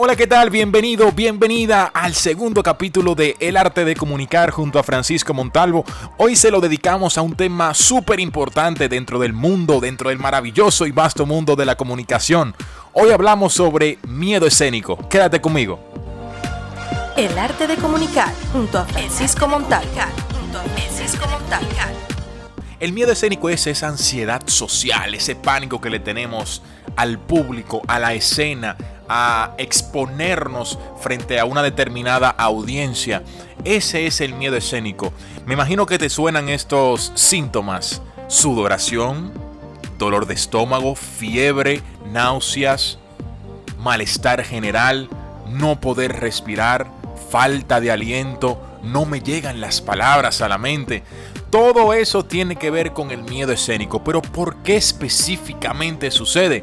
Hola, ¿qué tal? Bienvenido, bienvenida al segundo capítulo de El arte de comunicar junto a Francisco Montalvo. Hoy se lo dedicamos a un tema súper importante dentro del mundo, dentro del maravilloso y vasto mundo de la comunicación. Hoy hablamos sobre miedo escénico. Quédate conmigo. El arte de comunicar junto a Francisco Montalvo. Junto a Francisco Montalvo. El miedo escénico es esa ansiedad social, ese pánico que le tenemos al público, a la escena, a exponernos frente a una determinada audiencia. Ese es el miedo escénico. Me imagino que te suenan estos síntomas. Sudoración, dolor de estómago, fiebre, náuseas, malestar general, no poder respirar, falta de aliento, no me llegan las palabras a la mente. Todo eso tiene que ver con el miedo escénico, pero ¿por qué específicamente sucede?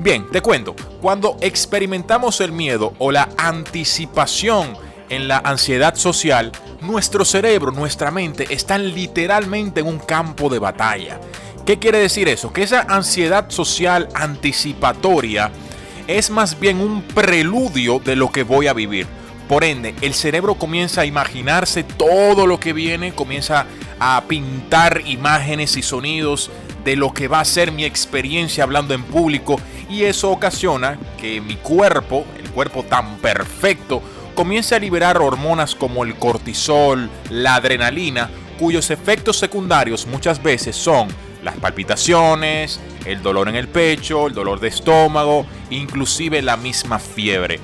Bien, te cuento, cuando experimentamos el miedo o la anticipación en la ansiedad social, nuestro cerebro, nuestra mente están literalmente en un campo de batalla. ¿Qué quiere decir eso? Que esa ansiedad social anticipatoria es más bien un preludio de lo que voy a vivir. Por ende, el cerebro comienza a imaginarse todo lo que viene, comienza a pintar imágenes y sonidos de lo que va a ser mi experiencia hablando en público y eso ocasiona que mi cuerpo, el cuerpo tan perfecto, comience a liberar hormonas como el cortisol, la adrenalina, cuyos efectos secundarios muchas veces son las palpitaciones, el dolor en el pecho, el dolor de estómago, inclusive la misma fiebre.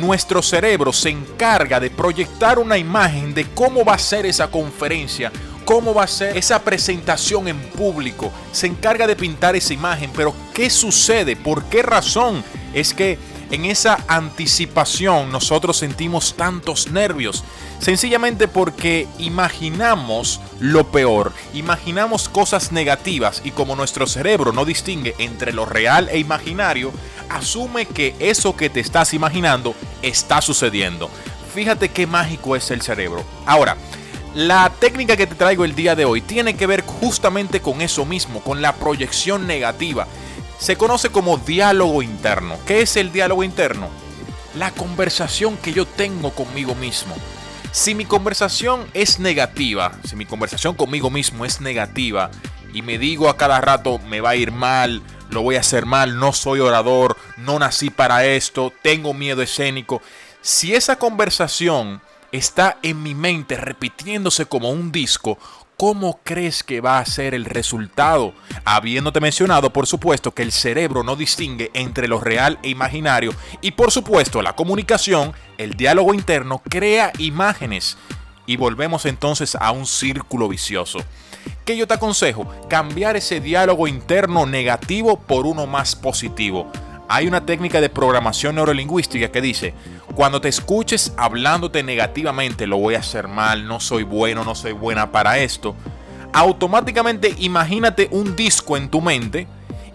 Nuestro cerebro se encarga de proyectar una imagen de cómo va a ser esa conferencia cómo va a ser esa presentación en público. Se encarga de pintar esa imagen, pero ¿qué sucede? ¿Por qué razón? Es que en esa anticipación nosotros sentimos tantos nervios. Sencillamente porque imaginamos lo peor, imaginamos cosas negativas y como nuestro cerebro no distingue entre lo real e imaginario, asume que eso que te estás imaginando está sucediendo. Fíjate qué mágico es el cerebro. Ahora, la técnica que te traigo el día de hoy tiene que ver justamente con eso mismo, con la proyección negativa. Se conoce como diálogo interno. ¿Qué es el diálogo interno? La conversación que yo tengo conmigo mismo. Si mi conversación es negativa, si mi conversación conmigo mismo es negativa y me digo a cada rato me va a ir mal, lo voy a hacer mal, no soy orador, no nací para esto, tengo miedo escénico, si esa conversación está en mi mente repitiéndose como un disco, ¿cómo crees que va a ser el resultado? Habiéndote mencionado, por supuesto, que el cerebro no distingue entre lo real e imaginario y por supuesto la comunicación, el diálogo interno, crea imágenes. Y volvemos entonces a un círculo vicioso. ¿Qué yo te aconsejo? Cambiar ese diálogo interno negativo por uno más positivo. Hay una técnica de programación neurolingüística que dice, cuando te escuches hablándote negativamente, lo voy a hacer mal, no soy bueno, no soy buena para esto, automáticamente imagínate un disco en tu mente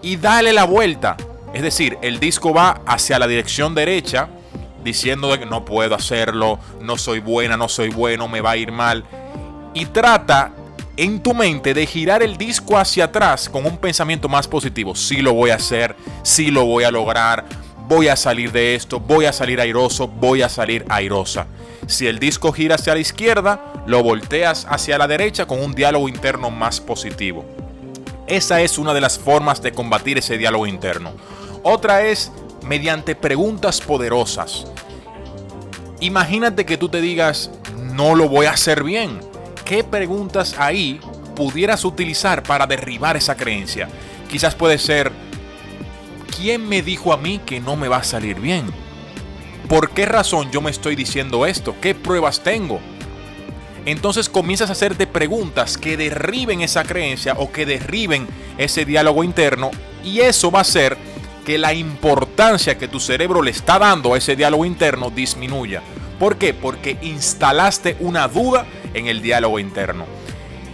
y dale la vuelta. Es decir, el disco va hacia la dirección derecha, diciendo que no puedo hacerlo, no soy buena, no soy bueno, me va a ir mal. Y trata en tu mente de girar el disco hacia atrás con un pensamiento más positivo. Sí lo voy a hacer, sí lo voy a lograr, voy a salir de esto, voy a salir airoso, voy a salir airosa. Si el disco gira hacia la izquierda, lo volteas hacia la derecha con un diálogo interno más positivo. Esa es una de las formas de combatir ese diálogo interno. Otra es mediante preguntas poderosas. Imagínate que tú te digas, no lo voy a hacer bien ¿qué preguntas ahí pudieras utilizar para derribar esa creencia? Quizás puede ser, ¿quién me dijo a mí que no me va a salir bien? ¿Por qué razón yo me estoy diciendo esto? ¿Qué pruebas tengo? Entonces comienzas a hacerte preguntas que derriben esa creencia o que derriben ese diálogo interno y eso va a hacer que la importancia que tu cerebro le está dando a ese diálogo interno disminuya. ¿Por qué? Porque instalaste una duda en el diálogo interno.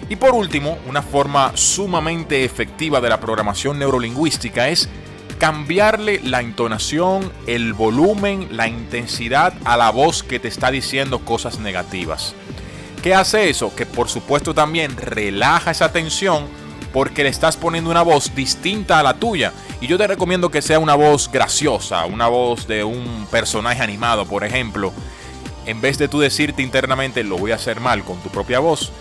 Y por último, una forma sumamente efectiva de la programación neurolingüística es cambiarle la entonación, el volumen, la intensidad a la voz que te está diciendo cosas negativas. ¿Qué hace eso? Que por supuesto también relaja esa tensión porque le estás poniendo una voz distinta a la tuya. Y yo te recomiendo que sea una voz graciosa, una voz de un personaje animado, por ejemplo. En vez de tú decirte internamente lo voy a hacer mal con tu propia voz,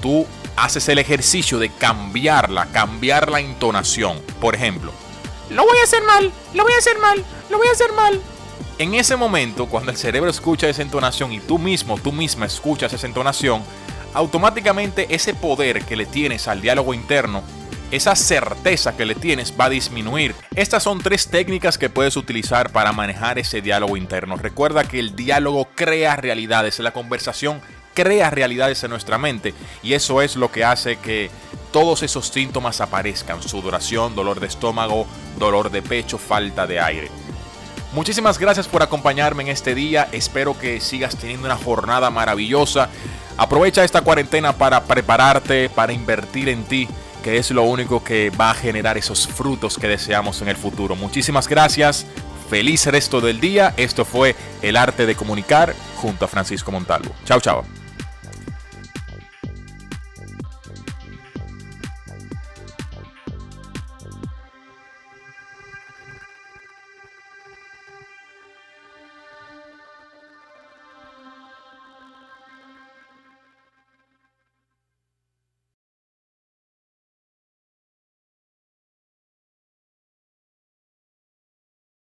tú haces el ejercicio de cambiarla, cambiar la entonación. Por ejemplo, lo voy a hacer mal, lo voy a hacer mal, lo voy a hacer mal. En ese momento, cuando el cerebro escucha esa entonación y tú mismo, tú misma escuchas esa entonación, automáticamente ese poder que le tienes al diálogo interno, esa certeza que le tienes va a disminuir. Estas son tres técnicas que puedes utilizar para manejar ese diálogo interno. Recuerda que el diálogo crea realidades, la conversación crea realidades en nuestra mente y eso es lo que hace que todos esos síntomas aparezcan, sudoración, dolor de estómago, dolor de pecho, falta de aire. Muchísimas gracias por acompañarme en este día. Espero que sigas teniendo una jornada maravillosa. Aprovecha esta cuarentena para prepararte, para invertir en ti, que es lo único que va a generar esos frutos que deseamos en el futuro. Muchísimas gracias. Feliz resto del día. Esto fue El Arte de Comunicar junto a Francisco Montalvo. Chao, chao.